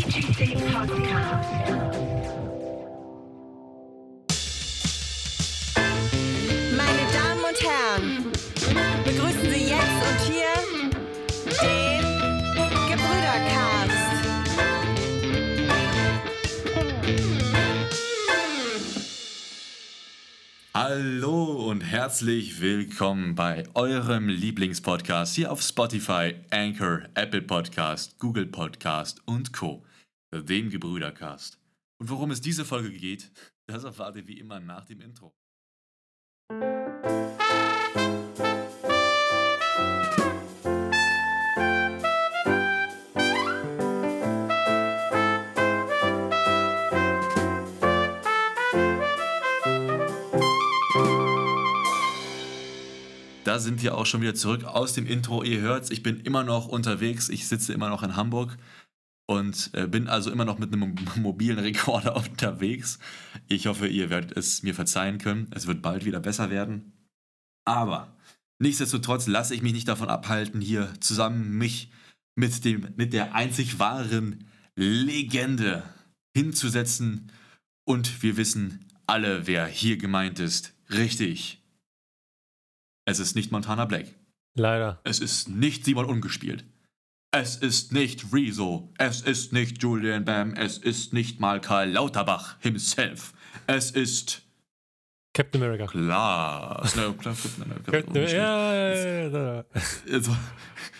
VGC Podcast. Meine Damen und Herren, begrüßen Sie jetzt und hier den Gebrüdercast. Hallo und herzlich willkommen bei eurem Lieblingspodcast hier auf Spotify, Anchor, Apple Podcast, Google Podcast und Co. Dem Gebrüdercast. Und worum es diese Folge geht, das erfahrt ihr wie immer nach dem Intro. Da sind wir auch schon wieder zurück aus dem Intro. Ihr hört's, ich bin immer noch unterwegs. Ich sitze immer noch in Hamburg und äh, bin also immer noch mit einem mobilen Rekorder unterwegs. Ich hoffe, ihr werdet es mir verzeihen können. Es wird bald wieder besser werden. Aber nichtsdestotrotz lasse ich mich nicht davon abhalten, hier zusammen mich mit, dem, mit der einzig wahren Legende hinzusetzen. Und wir wissen alle, wer hier gemeint ist. Richtig. Es ist nicht Montana Black. Leider. Es ist nicht Simon Ungespielt. Es ist nicht Rezo. Es ist nicht Julian Bam. Es ist nicht mal Karl Lauterbach himself. Es ist Captain America. No, klar, Captain America. Captain, ja. Jetzt,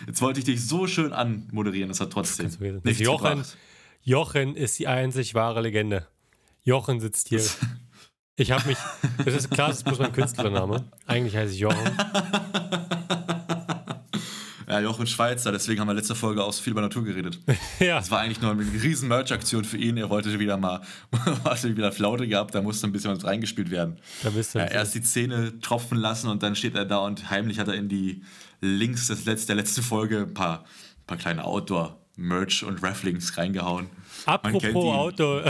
jetzt wollte ich dich so schön anmoderieren, das hat trotzdem nichts Jochen, gebracht. Jochen ist die einzig wahre Legende. Jochen sitzt hier. Ich habe mich. Das ist klar, das ist bloß mein Künstlername. Eigentlich heiße ich Jochen. Ja, Jochen Schweizer, deswegen haben wir letzte Folge auch so viel über Natur geredet. Ja. Das war eigentlich nur eine riesen Merch-Aktion für ihn. Er wollte wieder mal, hatte wieder Flaute gehabt, da musste ein bisschen was reingespielt werden. Da bist du. Ja, erst die Zähne tropfen lassen und dann steht er da und heimlich hat er in die Links des Letz der letzten Folge ein paar, paar kleine Outdoor-Merch und Rafflings reingehauen. Apropos ihn. Auto,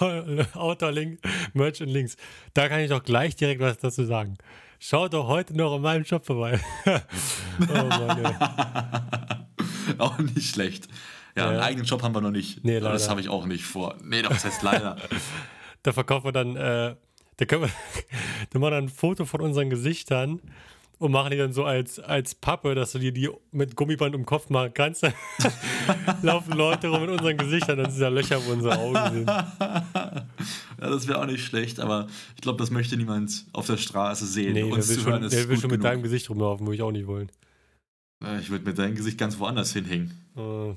Outdoor-Link, Merch und Links. Da kann ich doch gleich direkt was dazu sagen. Schaut doch heute noch in meinem Shop vorbei. oh Mann. Auch nicht schlecht. Ja, einen Ja. eigenen Job haben wir noch nicht. Nee, Aber Das leider. habe ich auch nicht vor. Nee, das heißt leider. Da verkaufen wir dann, äh, da können wir, da machen wir dann ein Foto von unseren Gesichtern und machen die dann so als, als Pappe, dass du dir die mit Gummiband um den Kopf machen kannst. Laufen Leute rum mit unseren Gesichtern, dann sind da Löcher, wo unsere Augen sind. Ja, das wäre auch nicht schlecht, aber ich glaube, das möchte niemand auf der Straße sehen. Nee, Uns will zu hören schon, wer will schon mit genug. deinem Gesicht rumlaufen, würde ich auch nicht wollen. Äh, Ich würde mit deinem Gesicht ganz woanders hinhängen. Äh,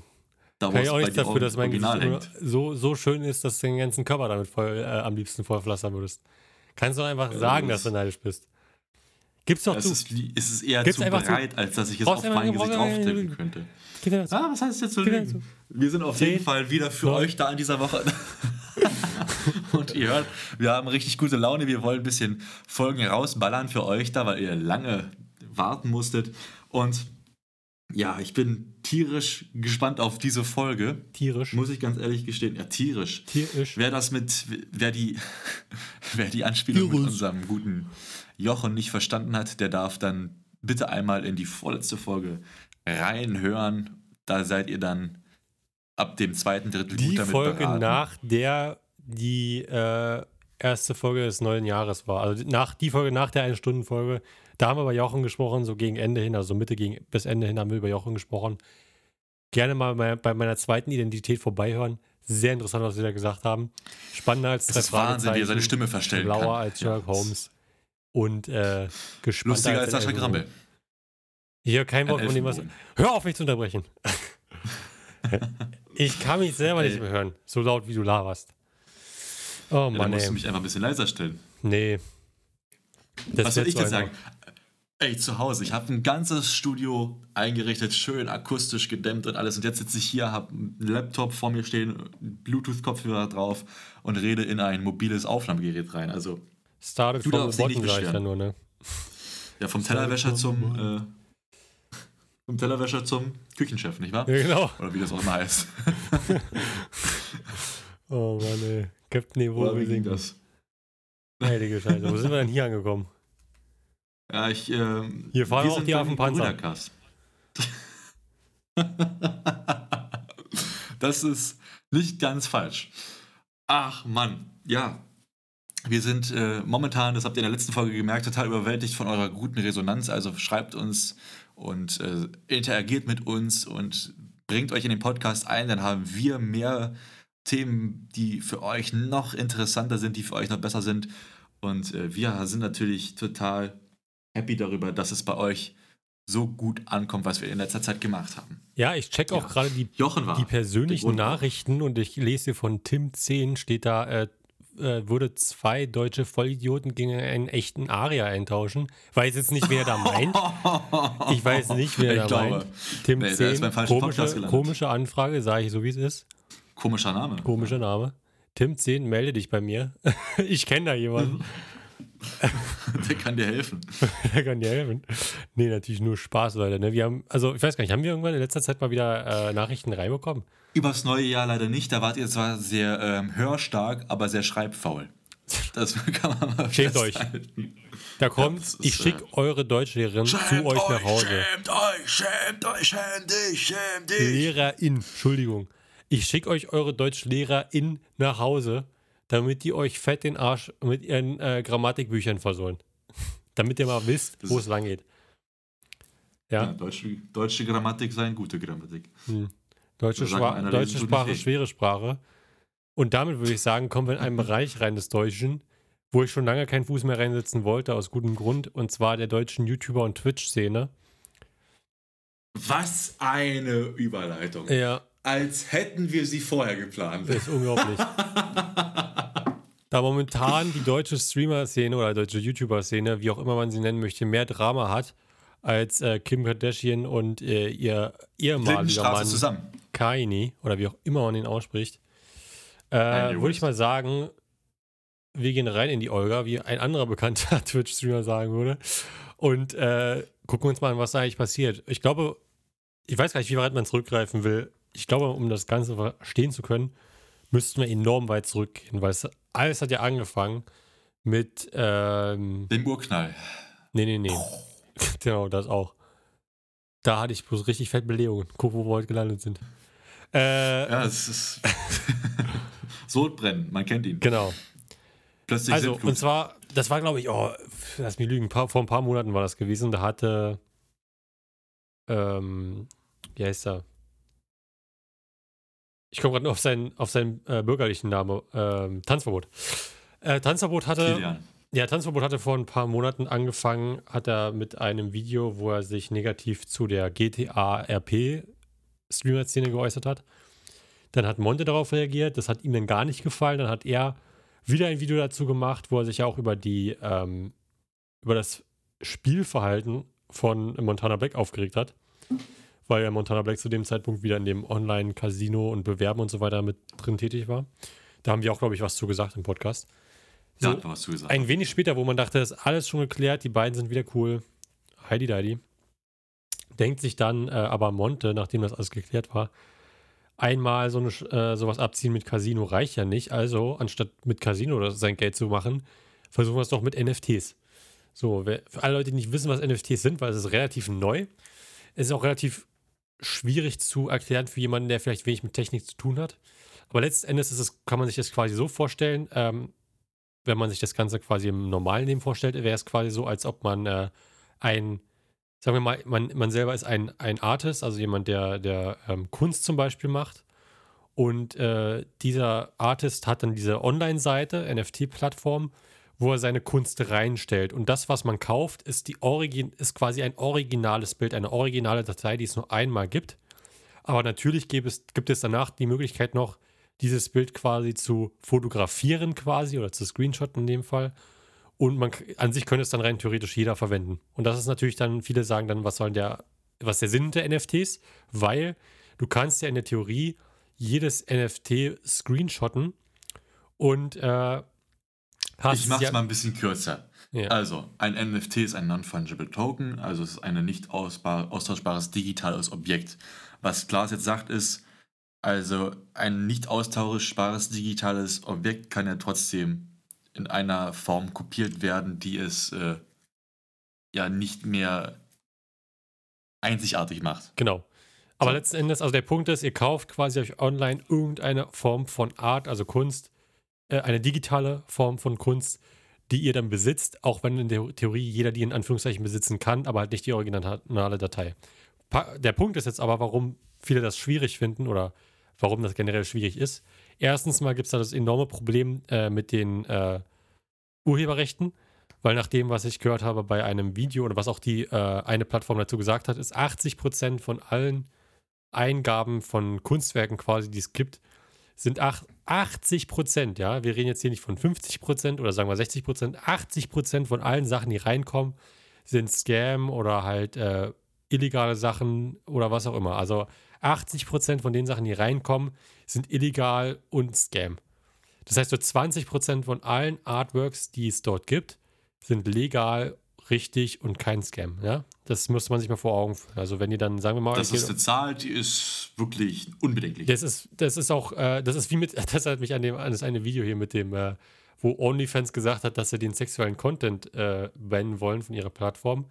Da, kann ich auch nichts dafür, dass mein original Gesicht so, so schön ist, dass du den ganzen Körper damit voll, äh, am liebsten vollpflastern würdest. Kannst du einfach sagen, das- dass du neidisch bist. Gibt's doch Es zu. ist, es ist eher Gibt's zu einfach zu- breit, als dass ich es auf mein Gesicht brauchst einfach- auftippen könnte. Ah, was heißt jetzt mir lügen? Wir sind auf jeden Zehn, Fall wieder für neun. euch da in dieser Woche. Und ihr hört, wir haben richtig gute Laune. Wir wollen ein bisschen Folgen rausballern für euch da, weil ihr lange warten musstet. Und ja, ich bin tierisch gespannt auf diese Folge. Tierisch. Muss ich ganz ehrlich gestehen. Ja, tierisch. Tierisch. Wer das mit, wer die, wer die Anspielung mit Tierisch. unserem guten Jochen nicht verstanden hat, der darf dann bitte einmal in die vorletzte Folge reinhören. Da seid ihr dann ab dem zweiten Drittel Die gut damit Folge beraten. nach der die äh, erste Folge des neuen Jahres war. Also nach die Folge nach der Ein-Stunden-Folge. Da haben wir über Jochen gesprochen, so gegen Ende hin, also Mitte gegen bis Ende hin haben wir über Jochen gesprochen. Gerne mal bei, meiner zweiten Identität vorbeihören. Sehr interessant, was wir da gesagt haben. Spannender als Es drei ist Wahnsinn, wie er seine Stimme verstellen Schlauer kann. als Sherlock Ja, Holmes und äh, gespannter Lustiger als Sascha. Grammel. Hier kein Wort Ein von dem, was. Hör auf, mich zu unterbrechen. ich kann mich selber nicht mehr hören, so laut wie du laberst. Oh Ja, dann Mann, musst du ey. mich einfach ein bisschen leiser stellen. Nee. Das Was soll ich denn sagen? Ey, zu Hause, ich habe ein ganzes Studio eingerichtet, schön akustisch gedämmt und alles. Und jetzt sitze ich hier, habe einen Laptop vor mir stehen, Bluetooth-Kopfhörer drauf und rede in ein mobiles Aufnahmegerät rein. Also Started Du from darfst the dich nicht bottom, sag ich nur, ne? ja, vom Tellerwäscher zum, äh, vom Tellerwäscher zum Küchenchef, nicht wahr? Ja, genau. Oder wie das auch immer heißt. Oh Mann, ey. Captain Oder wie ging das? Heilige Scheiße. Wo sind wir denn hier angekommen? Ja, ich, ähm, Hier fahren wir auch die Affenpanzer. Das ist nicht ganz falsch. Ach Mann, ja. Wir sind äh, momentan, das habt ihr in der letzten Folge gemerkt, total überwältigt von eurer guten Resonanz. Also schreibt uns und äh, interagiert mit uns und bringt euch in den Podcast ein. Dann haben wir mehr Themen, die für euch noch interessanter sind, die für euch noch besser sind. Und äh, wir sind natürlich total happy darüber, dass es bei euch so gut ankommt, was wir in letzter Zeit gemacht haben. Ja, ich check auch Ja. gerade die, die persönlichen. Nachrichten und ich lese hier von Tim 10, steht da, äh, äh, würde zwei deutsche Vollidioten gegen einen echten Aria eintauschen. Weiß jetzt nicht, wer da meint. Ich weiß nicht, wer Ich da glaube, meint. Tim nee, der 10, ist beim falschen Podcast komische, komische Anfrage, sage ich so, wie es ist. Komischer Name. Komischer Name. Tim 10, melde dich bei mir. ich kenne da jemanden, Der kann dir helfen. der kann dir helfen. Nee, natürlich nur Spaß, Leute. Ne? Wir haben, also ich weiß gar nicht, haben wir irgendwann in letzter Zeit mal wieder äh, Nachrichten reinbekommen? Übers neue Jahr leider nicht. Da wart ihr zwar sehr ähm, hörstark, aber sehr schreibfaul. Das kann man mal Schämt euch. Da kommt, ist, ich schicke äh, eure Deutschlehrerin zu euch nach Hause. Schämt euch, schämt euch, schäm dich, schäm dich. Lehrerin, Entschuldigung. Ich schicke euch eure Deutschlehrerin nach Hause, damit die euch fett den Arsch mit ihren äh, Grammatikbüchern versohlen. damit ihr mal wisst, wo es lang geht. Ja, Ja, deutsche, deutsche Grammatik sei eine gute Grammatik. deutsche, der deutsche so nicht Sprache, schwere Sprache. Und damit würde ich sagen, kommen wir in einen Bereich rein des Deutschen, wo ich schon lange keinen Fuß mehr reinsetzen wollte, aus gutem Grund, und zwar der deutschen YouTuber- und Twitch-Szene. Was eine Überleitung. Ja, Als hätten wir sie vorher geplant. Das ist unglaublich. da momentan die deutsche Streamer-Szene oder deutsche YouTuber-Szene, wie auch immer man sie nennen möchte, mehr Drama hat als äh, Kim Kardashian und äh, ihr ehemaliger Mann zusammen. Kaini oder wie auch immer man ihn ausspricht, äh, würde ich mal sagen, wir gehen rein in die Olga, wie ein anderer bekannter Twitch-Streamer sagen würde, und äh, gucken uns mal an, was da eigentlich passiert. Ich glaube, ich weiß gar nicht, wie weit man zurückgreifen will. Ich glaube, um das Ganze verstehen zu können, müssten wir enorm weit zurückgehen, weil es alles hat ja angefangen mit, ähm, Dem Urknall. nee, nee, nee. genau, das auch. Da hatte ich bloß richtig fett Belegungen. Guck, wo wir heute gelandet sind. Äh, Ja, es ist. Sodbrennen, man kennt ihn. Genau. Plötzlich Also, Sintflut. und zwar, das war, glaube ich, oh, lass mich lügen, paar, vor ein paar Monaten war das gewesen. Da hatte, ähm, wie heißt er? Ich komme gerade nur auf seinen, auf seinen äh, bürgerlichen Namen, ähm, Tanzverbot. Äh, Tanzverbot hatte, Kilian. Ja, Tanzverbot hatte vor ein paar Monaten angefangen, hat er mit einem Video, wo er sich negativ zu der GTA RP Streamer-Szene geäußert hat. Dann hat Monte darauf reagiert, das hat ihm dann gar nicht gefallen. Dann hat er wieder ein Video dazu gemacht, wo er sich auch über die, ähm, über das Spielverhalten von Montana Black aufgeregt hat. Weil ja Montana Black zu dem Zeitpunkt wieder in dem Online-Casino und Bewerben und so weiter mit drin tätig war. Da haben wir auch, glaube ich, was zu gesagt im Podcast. So, man was zugesagt. ein wenig später, wo man dachte, das ist alles schon geklärt, die beiden sind wieder cool. Heidi Deidi. Denkt sich dann äh, aber Monte, nachdem das alles geklärt war, einmal so eine, äh, sowas abziehen mit Casino reicht ja nicht. Also, anstatt mit Casino sein Geld zu machen, versuchen wir es doch mit NFTs. So, wer, für alle Leute, die nicht wissen, was NFTs sind, weil es ist relativ neu. Es ist auch relativ schwierig zu erklären für jemanden, der vielleicht wenig mit Technik zu tun hat. Aber letzten Endes ist es, kann man sich das quasi so vorstellen, ähm, wenn man sich das Ganze quasi im normalen Leben vorstellt, wäre es quasi so, als ob man äh, ein, sagen wir mal, man, man selber ist ein, ein Artist, also jemand, der, der ähm, Kunst zum Beispiel macht. Und äh, dieser Artist hat dann diese Online-Seite, NFT-Plattform, wo er seine Kunst reinstellt. Und das, was man kauft, ist, die Origin ist quasi ein originales Bild, eine originale Datei, die es nur einmal gibt. Aber natürlich gibt es, gibt es danach die Möglichkeit noch, dieses Bild quasi zu fotografieren quasi oder zu screenshotten in dem Fall. Und man an sich könnte es dann rein theoretisch jeder verwenden. Und das ist natürlich dann, viele sagen dann, was soll der, was der Sinn der NFTs? Weil du kannst ja in der Theorie jedes NFT screenshotten und äh, hast Ich mach's ja, mal ein bisschen kürzer. Ja. Also, ein NFT ist ein Non-Fungible Token, also es ist ein nicht austauschbares digitales Objekt. Was Klaas jetzt sagt, ist, also ein nicht austauschbares digitales Objekt kann ja trotzdem in einer Form kopiert werden, die es äh, ja nicht mehr einzigartig macht. Genau. Aber letzten Endes, also der Punkt ist, ihr kauft quasi euch online irgendeine Form von Art, also Kunst, äh, eine digitale Form von Kunst, die ihr dann besitzt, auch wenn in der Theorie jeder die in Anführungszeichen besitzen kann, aber halt nicht die originale Datei. Pa der Punkt ist jetzt aber, warum viele das schwierig finden oder warum das generell schwierig ist. Erstens mal gibt es da das enorme Problem äh, mit den äh, Urheberrechten, weil nach dem, was ich gehört habe bei einem Video oder was auch die äh, eine Plattform dazu gesagt hat, ist 80% von allen Eingaben von Kunstwerken quasi, die es gibt, sind 80 Prozent, ja, wir reden jetzt hier nicht von 50 Prozent oder sagen wir 60 Prozent, 80 Prozent von allen Sachen, die reinkommen, sind Scam oder halt äh, illegale Sachen oder was auch immer. Also 80 Prozent von den Sachen, die reinkommen, sind illegal und Scam. Das heißt, so 20 Prozent von allen Artworks, die es dort gibt, sind legal richtig und kein Scam. Ja? Das müsste man sich mal vor Augen führen. Also wenn ihr dann, sagen wir mal... Das ist eine Zahl, die ist wirklich unbedenklich. Das ist, das ist auch, äh, das ist wie mit, das hat mich an, dem, an das eine Video hier mit dem, äh, wo OnlyFans gesagt hat, dass sie den sexuellen Content äh, bannen wollen von ihrer Plattform. Und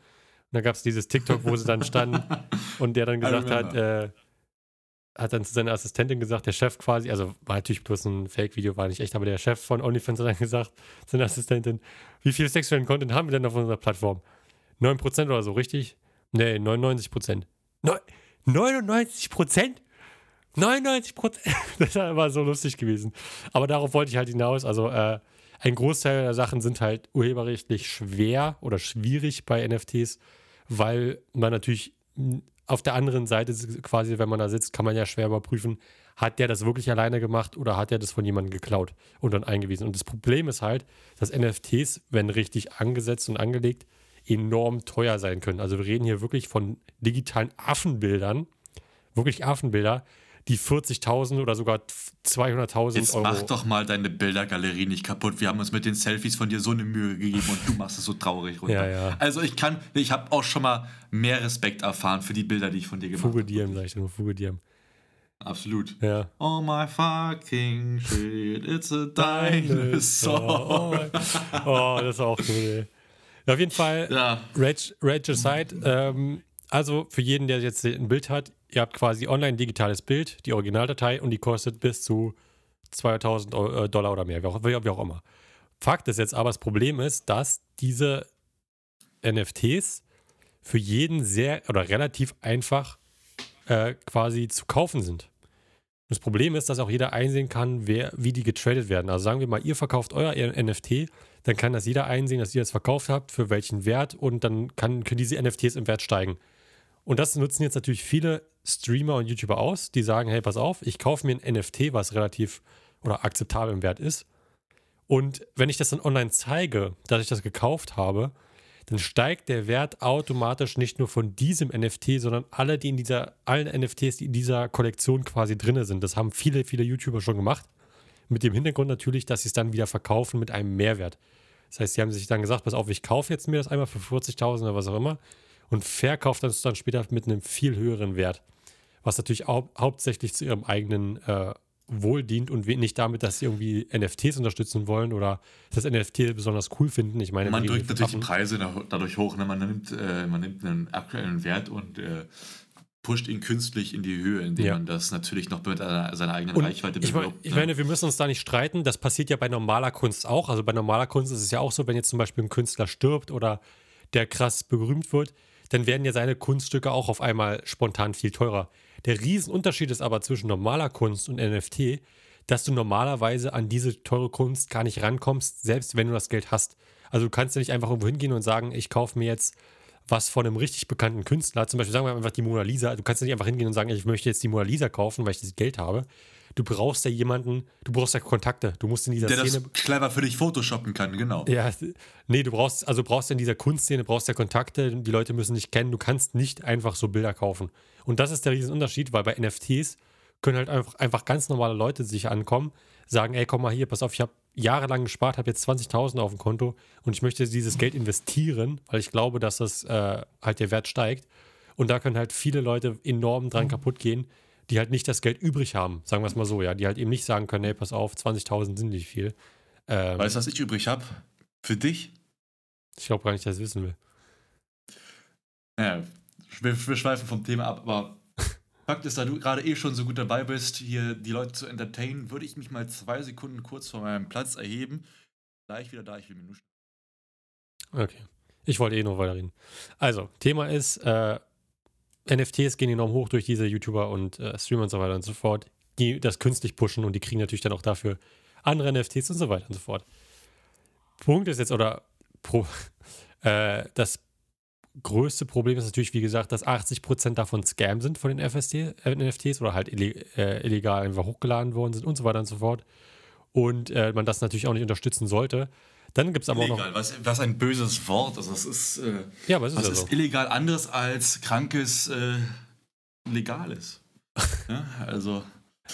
dann gab es dieses TikTok, wo sie dann standen und der dann gesagt hat, äh, hat dann zu seiner Assistentin gesagt, der Chef quasi, also war natürlich bloß ein Fake-Video, war nicht echt, aber der Chef von OnlyFans hat dann gesagt, seine Assistentin, wie viel sexuellen Content haben wir denn auf unserer Plattform? 9% oder so, richtig? Nee, 99%. Neu 99%? 99%? das war so lustig gewesen. Aber darauf wollte ich halt hinaus. Also, äh, ein Großteil der Sachen sind halt urheberrechtlich schwer oder schwierig bei NFTs, weil man natürlich auf der anderen Seite quasi, wenn man da sitzt, kann man ja schwer überprüfen, hat der das wirklich alleine gemacht oder hat er das von jemandem geklaut und dann eingewiesen. Und das Problem ist halt, dass NFTs, wenn richtig angesetzt und angelegt, enorm teuer sein können. Also wir reden hier wirklich von digitalen Affenbildern, wirklich Affenbilder, die 40.000 oder sogar 200.000 Jetzt Euro. mach doch mal deine Bildergalerie nicht kaputt. Wir haben uns mit den Selfies von dir so eine Mühe gegeben und du machst es so traurig runter. Ja, ja. Also ich kann, ich habe auch schon mal mehr Respekt erfahren für die Bilder, die ich von dir gemacht habe. Fugediam, sag ich nur, Fugediam. Absolut. Ja. Oh my fucking shit, it's a dinosaur. Oh, oh, das ist auch cool, ey. Auf jeden Fall, Ja, Rage, Rage Aside, ähm, also für jeden, der jetzt ein Bild hat, ihr habt quasi online digitales Bild, die Originaldatei und die kostet bis zu 2000 Eu- äh, Dollar oder mehr, wie auch, wie auch immer. Fakt ist jetzt aber, das Problem ist, dass diese NFTs für jeden sehr oder relativ einfach äh, quasi zu kaufen sind. Das Problem ist, dass auch jeder einsehen kann, wer, wie die getradet werden. Also sagen wir mal, ihr verkauft euer NFT, dann kann das jeder einsehen, dass ihr das verkauft habt, für welchen Wert und dann kann, können diese NFTs im Wert steigen. Und das nutzen jetzt natürlich viele Streamer und YouTuber aus, die sagen, hey, pass auf, ich kaufe mir ein NFT, was relativ oder akzeptabel im Wert ist. Und wenn ich das dann online zeige, dass ich das gekauft habe, dann steigt der Wert automatisch nicht nur von diesem NFT, sondern alle, die in dieser, allen NFTs, die in dieser Kollektion quasi drin sind. Das haben viele, viele YouTuber schon gemacht. Mit dem Hintergrund natürlich, dass sie es dann wieder verkaufen mit einem Mehrwert. Das heißt, sie haben sich dann gesagt, pass auf, ich kaufe jetzt mir das einmal für 40.000 oder was auch immer und verkaufe das dann später mit einem viel höheren Wert. Was natürlich hau hauptsächlich zu ihrem eigenen äh, Wohl dient und nicht damit, dass sie irgendwie NFTs unterstützen wollen oder das NFT besonders cool finden. Ich meine, man drückt natürlich Affen. Preise da- dadurch hoch. Ne? Man, nimmt, äh, man nimmt einen aktuellen Wert und äh, pusht ihn künstlich in die Höhe, indem Ja. man das natürlich noch mit einer, seiner eigenen Und Reichweite ich, mein, bewirbt. ich ne? meine, wir müssen uns da nicht streiten. Das passiert ja bei normaler Kunst auch. Also bei normaler Kunst ist es ja auch so, wenn jetzt zum Beispiel ein Künstler stirbt oder der krass berühmt wird, dann werden ja seine Kunststücke auch auf einmal spontan viel teurer. Der Riesenunterschied ist aber zwischen normaler Kunst und NFT, dass du normalerweise an diese teure Kunst gar nicht rankommst, selbst wenn du das Geld hast. Also du kannst ja nicht einfach irgendwo hingehen und sagen, ich kaufe mir jetzt was von einem richtig bekannten Künstler, zum Beispiel sagen wir einfach die Mona Lisa, du kannst ja nicht einfach hingehen und sagen, ich möchte jetzt die Mona Lisa kaufen, weil ich das Geld habe. Du brauchst ja jemanden, du brauchst ja Kontakte, du musst in dieser der Szene. das clever für dich photoshoppen kann, genau. Ja, nee, du brauchst, also brauchst in dieser Kunstszene, brauchst ja Kontakte, die Leute müssen dich kennen, du kannst nicht einfach so Bilder kaufen. Und das ist der Riesenunterschied, weil bei NFTs können halt einfach, einfach ganz normale Leute sich ankommen, sagen, ey, komm mal hier, pass auf, ich habe jahrelang gespart, habe jetzt 20.000 auf dem Konto und ich möchte dieses Geld investieren, weil ich glaube, dass das äh, halt der Wert steigt. Und da können halt viele Leute enorm dran kaputt gehen, die halt nicht das Geld übrig haben, sagen wir es mal so, ja, die halt eben nicht sagen können, hey, pass auf, 20.000 sind nicht viel. Ähm, Weißt du, was ich übrig habe? Für dich? ich glaube gar nicht, dass ich das wissen will. Ja, wir, wir schweifen vom Thema ab, aber Fakt ist, da du gerade eh schon so gut dabei bist, hier die Leute zu entertainen, würde ich mich mal zwei Sekunden kurz von meinem Platz erheben. Gleich wieder da, ich will mir nur. Okay. Ich wollte eh noch weiterreden. Also, Thema ist, äh, NFTs gehen enorm hoch durch diese YouTuber und äh, Streamer und so weiter und so fort, die das künstlich pushen und die kriegen natürlich dann auch dafür andere NFTs und so weiter und so fort. Punkt ist jetzt, oder pro, äh, das größte Problem ist natürlich, wie gesagt, dass 80% davon Scam sind von den FST, äh, NFTs oder halt ille äh, illegal einfach hochgeladen worden sind und so weiter und so fort. Und äh, man das natürlich auch nicht unterstützen sollte. Dann gibt es aber illegal, auch noch. was, was ein böses Wort. Also das ist, äh, Ja, aber es ist was ist illegal anderes als krankes äh, Legales. ja, also,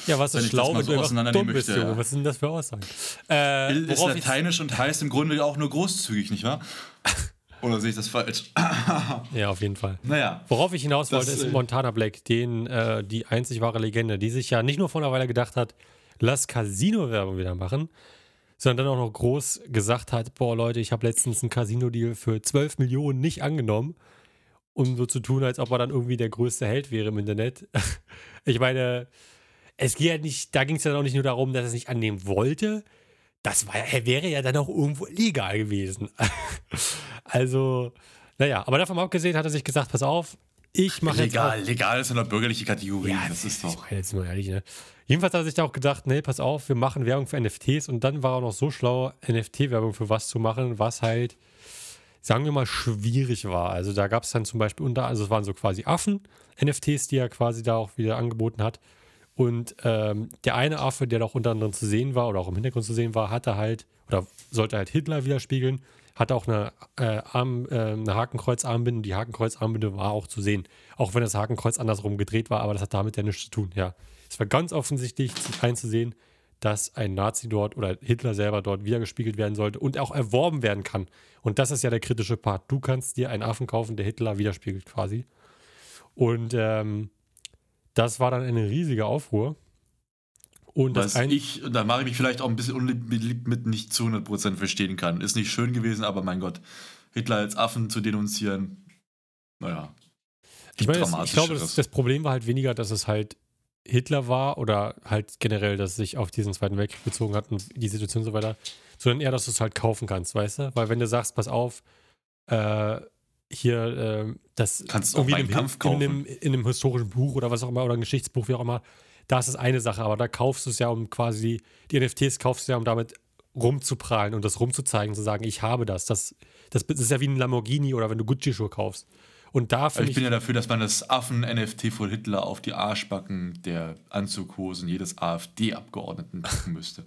Ja, was ist das schlau, wenn so du dumm bist, möchte, ja. Was sind das für Aussagen? Äh, Ill ist lateinisch und heißt im Grunde auch nur großzügig, nicht wahr? Oder sehe ich das falsch? Ja, auf jeden Fall. naja. Worauf ich hinaus Das, wollte, ist äh, Montana Black, den, äh, die einzig wahre Legende, die sich ja nicht nur vor einer Weile gedacht hat, lass Casino-Werbung wieder machen, sondern dann auch noch groß gesagt hat, boah Leute, ich habe letztens einen Casino-Deal für 12 Millionen nicht angenommen, um so zu tun, als ob er dann irgendwie der größte Held wäre im Internet. ich meine, es geht ja nicht, da ging es ja auch nicht nur darum, dass er es nicht annehmen wollte, das war, er wäre ja dann auch irgendwo illegal gewesen. also, naja, aber davon abgesehen hat er sich gesagt, pass auf, ich mache jetzt Legal, legal ist eine bürgerliche Kategorie. ja, das ist ich doch. meine jetzt mal ehrlich, ne? Jedenfalls hat er sich da auch gedacht, nee, pass auf, wir machen Werbung für NFTs und dann war er noch so schlau, NFT-Werbung für was zu machen, was halt, sagen wir mal, schwierig war. Also da gab es dann zum Beispiel unter, also es waren so quasi Affen-NFTs, die er quasi da auch wieder angeboten hat. Und ähm, der eine Affe, der doch unter anderem zu sehen war oder auch im Hintergrund zu sehen war, hatte halt, oder sollte halt Hitler widerspiegeln, hatte auch eine, äh, Arm, äh, eine Hakenkreuzarmbinde. Die Hakenkreuzarmbinde war auch zu sehen. Auch wenn das Hakenkreuz andersrum gedreht war, aber das hat damit ja nichts zu tun. Ja, es war ganz offensichtlich einzusehen, dass ein Nazi dort oder Hitler selber dort wiedergespiegelt werden sollte und auch erworben werden kann. Und das ist ja der kritische Part. Du kannst dir einen Affen kaufen, der Hitler widerspiegelt quasi. Und ähm, das war dann eine riesige Aufruhr. Und Was ich, da mache ich mich vielleicht auch ein bisschen unbeliebt mit nicht zu 100% verstehen kann. Ist nicht schön gewesen, aber mein Gott, Hitler als Affen zu denunzieren, naja. Ich meine, das, ich glaube, das, das Problem war halt weniger, dass es halt Hitler war oder halt generell, dass es sich auf diesen Zweiten Weltkrieg bezogen hat und die Situation und so weiter, sondern eher, dass du es halt kaufen kannst, weißt du? Weil wenn du sagst, pass auf, äh, hier, äh, das Kannst du auch irgendwie Mein in, Kampf einem, in, kaufen. einem, in einem historischen Buch oder was auch immer oder ein Geschichtsbuch, wie auch immer, da ist es eine Sache, aber da kaufst du es ja, um quasi, die NFTs kaufst du ja, um damit rumzuprallen und das rumzuzeigen, zu sagen, ich habe das. Das, das ist ja wie ein Lamborghini oder wenn du Gucci-Schuhe kaufst. Und da Also ich ich, bin ja dafür, dass man das Affen-NFT von Hitler auf die Arschbacken der Anzughosen jedes AfD-Abgeordneten packen müsste.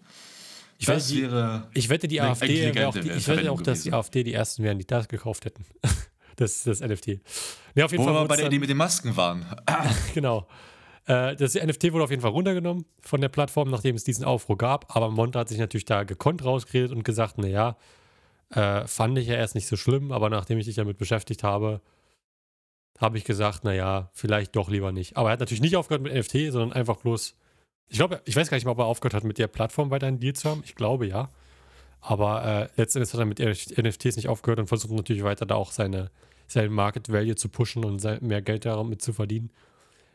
ich das die, wäre Ich wette, die AfD, auch die, ich wette auch, dass die. AfD die ersten wären, die das gekauft hätten. das, das NFT. Ja, auf jeden Wo Fall wir bei der Idee mit den Masken waren. genau. Äh, das NFT wurde auf jeden Fall runtergenommen von der Plattform, nachdem es diesen Aufruhr gab. Aber Monte hat sich natürlich da gekonnt rausgeredet und gesagt, naja, äh, fand ich ja erst nicht so schlimm, aber nachdem ich dich damit beschäftigt habe, habe ich gesagt, naja, vielleicht doch lieber nicht. Aber er hat natürlich nicht aufgehört mit NFT, sondern einfach bloß, ich glaube, ich weiß gar nicht mal, ob er aufgehört hat, mit der Plattform weiter einen Deal zu haben. Ich glaube ja. Aber äh, letztendlich hat er mit NFTs nicht aufgehört und versucht natürlich weiter da auch seine, seine Market Value zu pushen und sein, mehr Geld damit zu verdienen.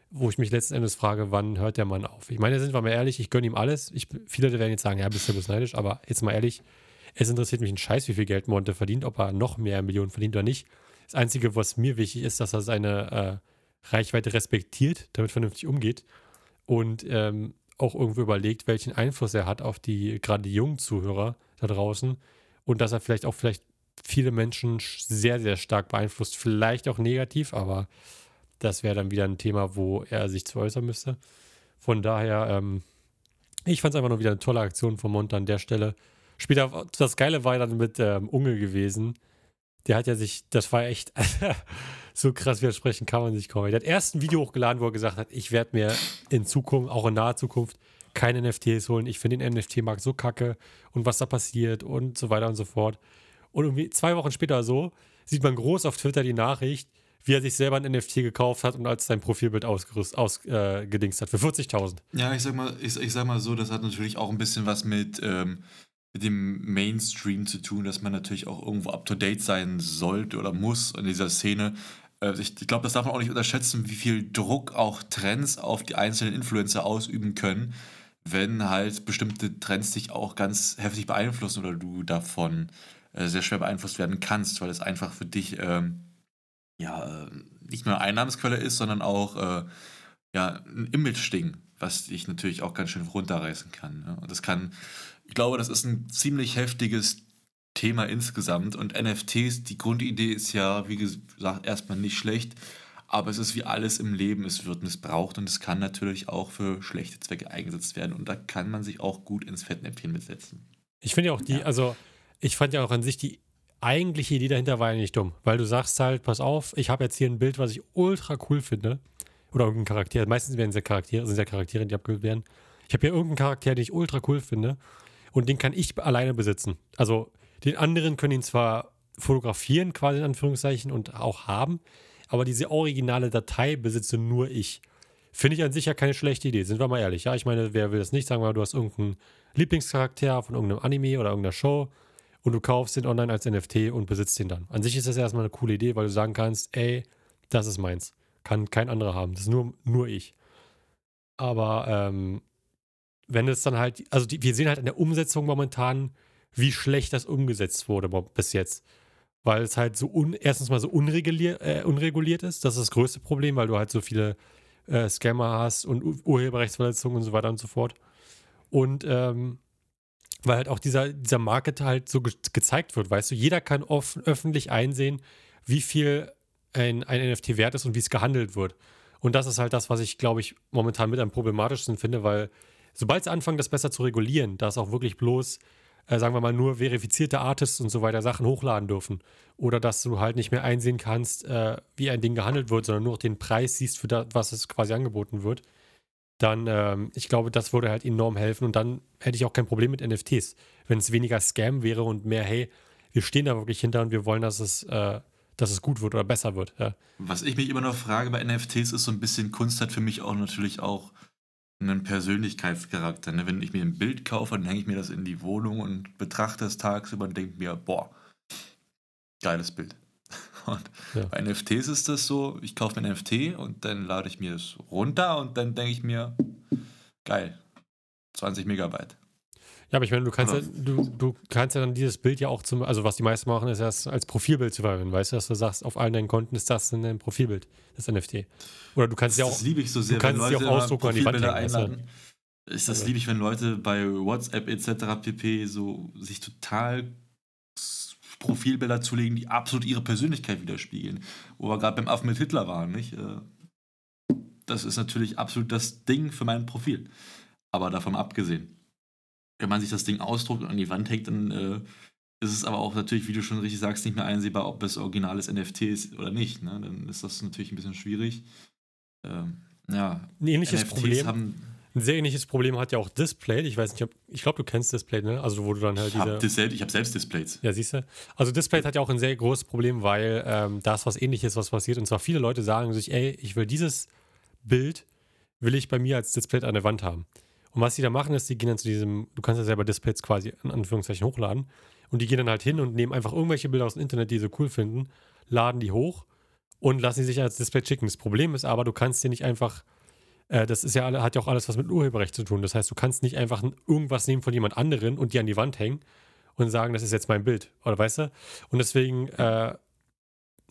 Wo ich mich letzten Endes frage, wann hört der Mann auf? Ich meine, sind wir mal ehrlich, ich gönne ihm alles. Ich, viele werden jetzt sagen, ja, bist du bloß neidisch, aber jetzt mal ehrlich, es interessiert mich ein Scheiß, wie viel Geld Monte verdient, ob er noch mehr Millionen verdient oder nicht. Das Einzige, was mir wichtig ist, dass er seine äh, Reichweite respektiert, damit vernünftig umgeht und ähm, auch irgendwo überlegt, welchen Einfluss er hat auf die gerade die jungen Zuhörer da draußen und dass er vielleicht auch vielleicht viele Menschen sch- sehr, sehr stark beeinflusst, vielleicht auch negativ, aber das wäre dann wieder ein Thema, wo er sich zu äußern müsste. Von daher, ähm, ich fand es einfach nur wieder eine tolle Aktion von Monte an der Stelle. Später, das Geile war dann mit ähm, Unge gewesen. Der hat ja sich, das war echt so krass widersprechen kann man sich kaum. Der hat erst ein Video hochgeladen, wo er gesagt hat, ich werde mir in Zukunft, auch in naher Zukunft, keine NFTs holen. Ich finde den NFT-Markt so kacke und was da passiert und so weiter und so fort. Und irgendwie zwei Wochen später so sieht man groß auf Twitter die Nachricht, wie er sich selber ein NFT gekauft hat und als sein Profilbild ausgerüstet, ausgedingst hat für 40.000. Ja, ich sag mal, ich, ich sag mal so, das hat natürlich auch ein bisschen was mit, ähm, mit dem Mainstream zu tun, dass man natürlich auch irgendwo up to date sein sollte oder muss in dieser Szene. äh, ich, glaube, das darf man auch nicht unterschätzen, wie viel Druck auch Trends auf die einzelnen Influencer ausüben können, wenn halt bestimmte Trends dich auch ganz heftig beeinflussen oder du davon äh, sehr schwer beeinflusst werden kannst, weil es einfach für dich ähm, ja äh, nicht nur eine Einnahmensquelle ist, sondern auch äh, ja, ein Image-Ding, was dich natürlich auch ganz schön runterreißen kann. Ne? Und das kann, ich glaube, das ist ein ziemlich heftiges Thema insgesamt. Und NFTs, die Grundidee ist ja, wie gesagt, erstmal nicht schlecht. Aber es ist wie alles im Leben, es wird missbraucht und es kann natürlich auch für schlechte Zwecke eingesetzt werden. Und da kann man sich auch gut ins Fettnäpfchen mitsetzen. Ich finde ja auch die, ja. also ich fand ja auch an sich die eigentliche Idee dahinter war ja nicht dumm, weil du sagst halt, pass auf, ich habe jetzt hier ein Bild, was ich ultra cool finde. Oder irgendein Charakter. Meistens werden es ja Charaktere, sind ja Charaktere, die abgebildet werden. Ich habe hier irgendeinen Charakter, den ich ultra cool finde. Und den kann ich alleine besitzen. Also den anderen können ihn zwar fotografieren, quasi in Anführungszeichen, und auch haben, aber diese originale Datei besitze nur ich. Finde ich an sich ja keine schlechte Idee, sind wir mal ehrlich. Ja, ich meine, wer will das nicht? Sagen wir mal, du hast irgendeinen Lieblingscharakter von irgendeinem Anime oder irgendeiner Show und du kaufst den online als NFT und besitzt den dann. An sich ist das erstmal eine coole Idee, weil du sagen kannst, ey, das ist meins. Kann kein anderer haben. Das ist nur, nur ich. Aber ähm, wenn es dann halt, also die, wir sehen halt in der Umsetzung momentan, wie schlecht das umgesetzt wurde bis jetzt. Weil es halt so un, erstens mal so unreguliert, äh, unreguliert ist. Das ist das größte Problem, weil du halt so viele äh, Scammer hast und Urheberrechtsverletzungen und so weiter und so fort. Und ähm, weil halt auch dieser, dieser Market halt so ge gezeigt wird, weißt du, jeder kann offen, öffentlich einsehen, wie viel ein, ein NFT wert ist und wie es gehandelt wird. Und das ist halt das, was ich, glaube ich, momentan mit am problematischsten finde, weil sobald sie anfangen, das besser zu regulieren, dass auch wirklich bloß, äh, sagen wir mal, nur verifizierte Artists und so weiter Sachen hochladen dürfen. Oder dass du halt nicht mehr einsehen kannst, äh, wie ein Ding gehandelt wird, sondern nur noch den Preis siehst, für das, was es quasi angeboten wird. Dann, ähm, ich glaube, das würde halt enorm helfen. Und dann hätte ich auch kein Problem mit NFTs. Wenn es weniger Scam wäre und mehr, hey, wir stehen da wirklich hinter und wir wollen, dass es äh, dass es gut wird oder besser wird. Ja. Was ich mich immer noch frage bei NFTs ist so ein bisschen Kunst hat für mich auch natürlich auch einen Persönlichkeitscharakter. Ne? Wenn ich mir ein Bild kaufe, dann hänge ich mir das in die Wohnung und betrachte es tagsüber und denke mir, boah, geiles Bild. Und ja. bei NFTs ist das so, ich kaufe mir ein NFT und dann lade ich mir es runter und dann denke ich mir, geil, 20 Megabyte. Ja, aber ich meine, du kannst, ja, du, du kannst ja dann dieses Bild ja auch zum, also was die meisten machen, ist das als Profilbild zu verwenden. Weißt du, dass du sagst, auf allen deinen Konten ist das ein Profilbild, das NFT. Oder du kannst das, ja auch. Das liebe ich so sehr, du kannst wenn Leute auch ausdrucken an die Wand hängen, einladen. Ist das also. liebe ich, wenn Leute bei WhatsApp etc. pp. so sich total Profilbilder zulegen, die absolut ihre Persönlichkeit widerspiegeln. Wo wir gerade beim Affen mit Hitler waren, nicht? Äh, das ist natürlich absolut das Ding für mein Profil. Aber davon abgesehen wenn man sich das Ding ausdruckt und an die Wand hängt, dann äh, ist es aber auch natürlich, wie du schon richtig sagst, nicht mehr einsehbar, ob es originales NFT ist oder nicht. Ne? Dann ist das natürlich ein bisschen schwierig. Ähm, ja, ein ähnliches NFTs Problem. Haben, ein sehr ähnliches Problem hat ja auch Display. Ich weiß nicht, ob, ich glaube, du kennst Display, ne? Also wo du dann halt ich diese. Hab ich habe selbst Displays. Ja, siehst du. Also Display hat ja auch ein sehr großes Problem, weil ähm, da ist was ähnliches, was passiert. Und zwar viele Leute sagen sich, ey, ich will dieses Bild, will ich bei mir als Display an der Wand haben. Und was die da machen, ist, die gehen dann zu diesem, du kannst ja selber Displays quasi in Anführungszeichen hochladen. Und die gehen dann halt hin und nehmen einfach irgendwelche Bilder aus dem Internet, die sie cool finden, laden die hoch und lassen sie sich als Display schicken. Das Problem ist aber, du kannst dir nicht einfach, äh, das ist ja, hat ja auch alles was mit Urheberrecht zu tun. Das heißt, du kannst nicht einfach irgendwas nehmen von jemand anderen und die an die Wand hängen und sagen, das ist jetzt mein Bild. Oder weißt du? Und deswegen äh,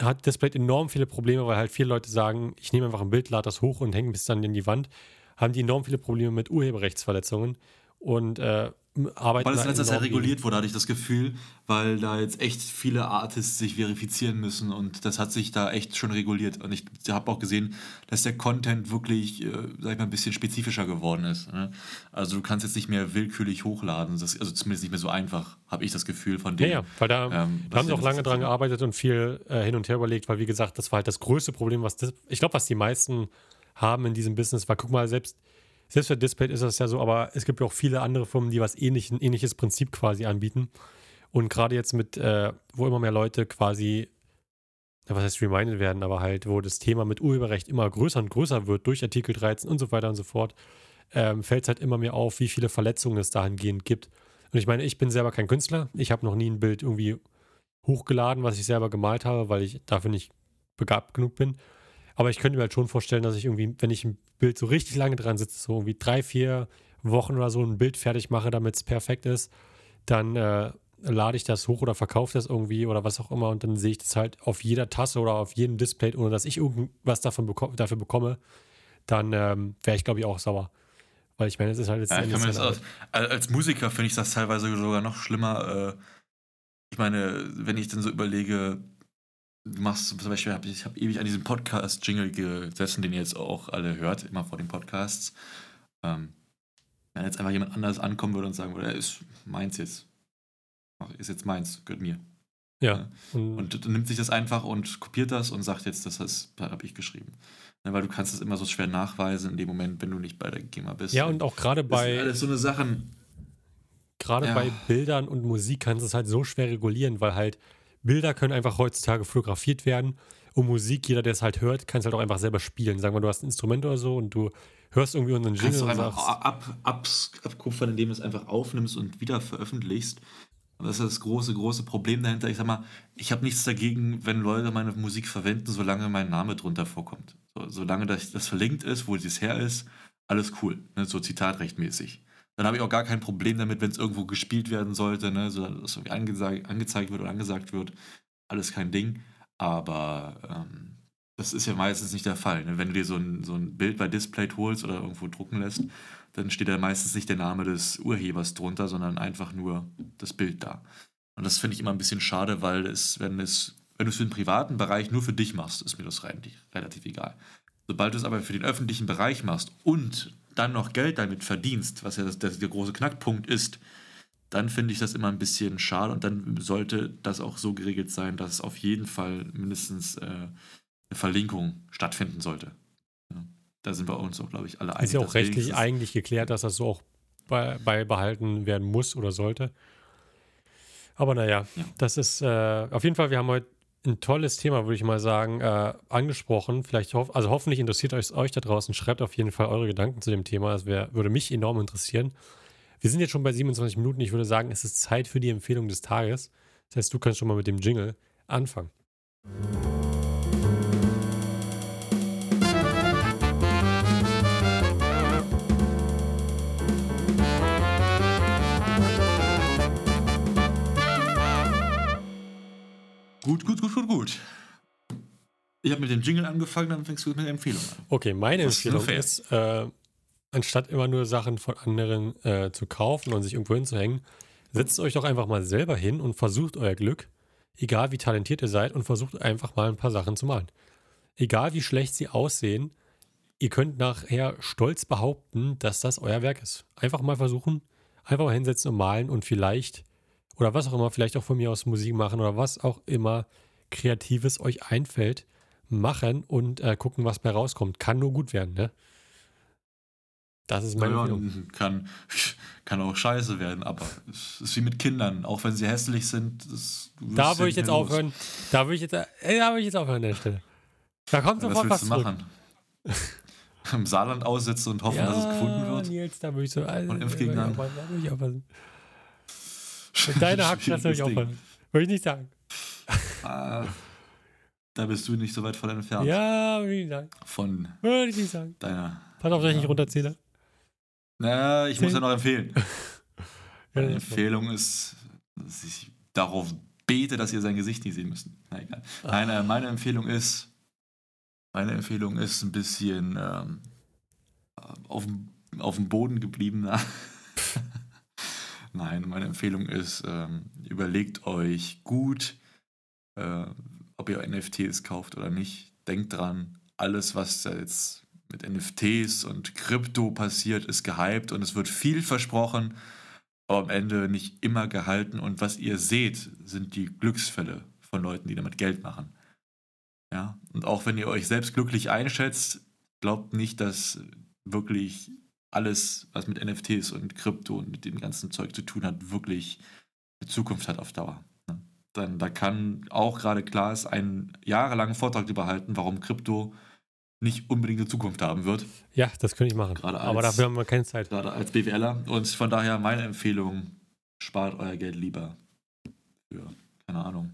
hat Display enorm viele Probleme, weil halt viele Leute sagen, ich nehme einfach ein Bild, lade das hoch und hänge bis dann in die Wand haben die enorm viele Probleme mit Urheberrechtsverletzungen und äh, arbeiten. Weil es letztes Jahr reguliert wurde, hatte ich das Gefühl, weil da jetzt echt viele Artists sich verifizieren müssen und das hat sich da echt schon reguliert. Und ich habe auch gesehen, dass der Content wirklich, äh, sag ich mal, ein bisschen spezifischer geworden ist. Ne? Also du kannst jetzt nicht mehr willkürlich hochladen, das, also zumindest nicht mehr so einfach, habe ich das Gefühl von dem. Ja, ja weil da, ähm, da haben sie auch lange dran gearbeitet und viel äh, hin und her überlegt, weil wie gesagt, das war halt das größte Problem, was das, ich glaube, was die meisten haben in diesem Business. Weil guck mal, selbst, selbst für Display ist das ja so, aber es gibt ja auch viele andere Firmen, die was ähnlich, ein ähnliches Prinzip quasi anbieten. Und gerade jetzt mit, äh, wo immer mehr Leute quasi, was heißt reminded werden, aber halt, wo das Thema mit Urheberrecht immer größer und größer wird durch Artikel 13 und so weiter und so fort, ähm, fällt es halt immer mehr auf, wie viele Verletzungen es dahingehend gibt. Und ich meine, ich bin selber kein Künstler. Ich habe noch nie ein Bild irgendwie hochgeladen, was ich selber gemalt habe, weil ich dafür nicht begabt genug bin. Aber ich könnte mir halt schon vorstellen, dass ich irgendwie, wenn ich ein Bild so richtig lange dran sitze, so irgendwie drei, vier Wochen oder so ein Bild fertig mache, damit es perfekt ist, dann äh, lade ich das hoch oder verkaufe das irgendwie oder was auch immer und dann sehe ich das halt auf jeder Tasse oder auf jedem Display, ohne dass ich irgendwas davon beko dafür bekomme, dann ähm, wäre ich, glaube ich, auch sauer. Weil ich meine, es ist halt jetzt. Ja, mir das aus, als Musiker finde ich das teilweise sogar noch schlimmer. Äh, ich meine, wenn ich dann so überlege, du machst zum Beispiel, hab ich, habe ewig an diesem Podcast-Jingle gesessen, den ihr jetzt auch alle hört, immer vor den Podcasts. Ähm, wenn jetzt einfach jemand anderes ankommen würde und sagen würde, ist meins jetzt. Ist jetzt meins, gehört mir. ja. Und, nimmt sich das einfach und kopiert das und sagt jetzt, das habe ich geschrieben. Ne, weil du kannst es immer so schwer nachweisen in dem Moment, wenn du nicht bei der GEMA bist. ja, und auch gerade das sind bei, alles so eine Sachen. gerade Ja. bei Bildern und Musik kannst du es halt so schwer regulieren, weil halt Bilder können einfach heutzutage fotografiert werden und Musik, jeder, der es halt hört, kann es halt auch einfach selber spielen. Sagen wir, du hast ein Instrument oder so und du hörst irgendwie unseren kannst Jingle du und einfach sagst, ab, ab, abkupfern, indem du es einfach aufnimmst und wieder veröffentlichst. Und das ist das große, große Problem dahinter. Ich sag mal, ich habe nichts dagegen, wenn Leute meine Musik verwenden, solange mein Name drunter vorkommt. So, solange das, das verlinkt ist, wo es her ist, alles cool. Ne? So zitatrechtmäßig. Dann habe ich auch gar kein Problem damit, wenn es irgendwo gespielt werden sollte, ne? so, dass es irgendwie angezeigt, wird oder angesagt wird. Alles kein Ding. Aber ähm, das ist ja meistens nicht der Fall. Ne? Wenn du dir so ein, so ein Bild bei Display holst oder irgendwo drucken lässt, dann steht da meistens nicht der Name des Urhebers drunter, sondern einfach nur das Bild da. Und das finde ich immer ein bisschen schade, weil es, wenn es, wenn du es für den privaten Bereich nur für dich machst, ist mir das relativ egal. Sobald du es aber für den öffentlichen Bereich machst und dann noch Geld damit verdienst, was ja das, das der große Knackpunkt ist, dann finde ich das immer ein bisschen schade und dann sollte das auch so geregelt sein, dass auf jeden Fall mindestens äh, eine Verlinkung stattfinden sollte. Ja, da sind wir uns auch, glaube ich, alle einig. ist ja auch rechtlich eigentlich geklärt, dass das so auch bei, beibehalten werden muss oder sollte. Aber naja, Ja. das ist äh, auf jeden Fall, wir haben heute ein tolles Thema, würde ich mal sagen, äh, angesprochen. Vielleicht hoff, also hoffentlich interessiert euch, euch da draußen. Schreibt auf jeden Fall eure Gedanken zu dem Thema. Das wär, würde mich enorm interessieren. Wir sind jetzt schon bei 27 Minuten. Ich würde sagen, es ist Zeit für die Empfehlung des Tages. Das heißt, du kannst schon mal mit dem Jingle anfangen. Gut, gut, gut, gut, gut. Ich habe mit dem Jingle angefangen, dann fängst du mit der Empfehlung an. Okay, meine ist Empfehlung fair. ist, äh, anstatt immer nur Sachen von anderen äh, zu kaufen und sich irgendwo hinzuhängen, setzt euch doch einfach mal selber hin und versucht euer Glück, egal wie talentiert ihr seid, und versucht einfach mal ein paar Sachen zu malen. Egal wie schlecht sie aussehen, ihr könnt nachher stolz behaupten, dass das euer Werk ist. Einfach mal versuchen, einfach mal hinsetzen und malen und vielleicht, oder was auch immer, vielleicht auch von mir aus Musik machen oder was auch immer Kreatives euch einfällt, machen und äh, gucken, was bei rauskommt. Kann nur gut werden, ne? Das ist meine Ja, kann, kann auch scheiße werden, aber es ist wie mit Kindern. Auch wenn sie hässlich sind, Da würde ich jetzt los. aufhören. Da würde ich jetzt, äh, da würde ich jetzt aufhören an der Stelle. Da kommt Ja, sofort was was machen? Im Saarland aussitzen und hoffen, dass es gefunden wird? Nils, da würde ich so. Also, ich aufpassen, Da würde ich aufpassen. Mit deiner Hackfresse würde ich aufpassen. Würde ich nicht sagen. Ah, da bist du nicht so weit von entfernt. Ja, würde ich nicht sagen. Von Würde ich nicht sagen. deiner. Pass auf, dass ich nicht runterzähle. Na, ich muss Zehn. ja noch empfehlen. Meine. Empfehlung ist, dass ich darauf bete, dass ihr sein Gesicht nicht sehen müsst. Na egal. Nein, äh, meine Empfehlung ist, meine Empfehlung ist ein bisschen ähm, auf, dem- auf dem Boden gebliebener. Nein, meine Empfehlung ist, ähm, überlegt euch gut, äh, ob ihr NFTs kauft oder nicht. Denkt dran, alles, was jetzt mit NFTs und Krypto passiert, ist gehypt und es wird viel versprochen, aber am Ende nicht immer gehalten. Und was ihr seht, sind die Glücksfälle von Leuten, die damit Geld machen. Ja, und auch wenn ihr euch selbst glücklich einschätzt, glaubt nicht, dass wirklich alles, was mit NFTs und Krypto und mit dem ganzen Zeug zu tun hat, wirklich eine Zukunft hat auf Dauer. ne? Dann da kann auch gerade Klaas einen jahrelangen Vortrag darüber halten, warum Krypto nicht unbedingt eine Zukunft haben wird, Ja, das könnte ich machen. Gerade Aber als- dafür haben wir keine Zeit. gerade als BWLer. Und von daher meine Empfehlung, spart euer Geld lieber für, keine Ahnung,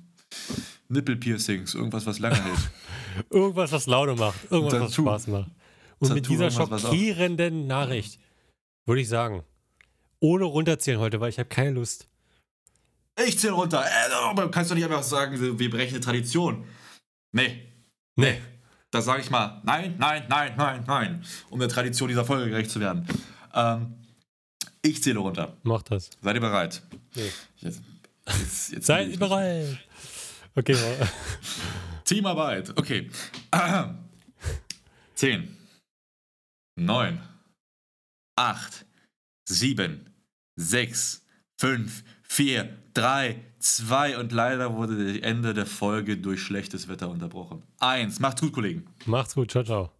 Nippelpiercings, irgendwas, was lange hält. Irgendwas, was Laune macht. Irgendwas, was Tattoo. Spaß macht. Und mit dieser schockierenden Nachricht würde ich sagen, ohne runterzählen heute, weil ich habe keine Lust. Ich zähl runter. Äh, aber kannst du nicht einfach sagen, wir brechen eine Tradition. Nee. Nee. Da sage ich mal, nein, nein, nein, nein, nein. Um der Tradition dieser Folge gerecht zu werden. Ähm, ich zähle runter. Mach das. Seid ihr bereit? Nee. Jetzt, jetzt, jetzt Seid ihr bereit? Okay. Teamarbeit. Okay. Zehn. Neun. Acht. Sieben. Sechs. Fünf. Vier. Drei. Zwei. Und leider wurde das Ende der Folge durch schlechtes Wetter unterbrochen. Eins. Macht's gut, Kollegen. Macht's gut. Ciao, ciao.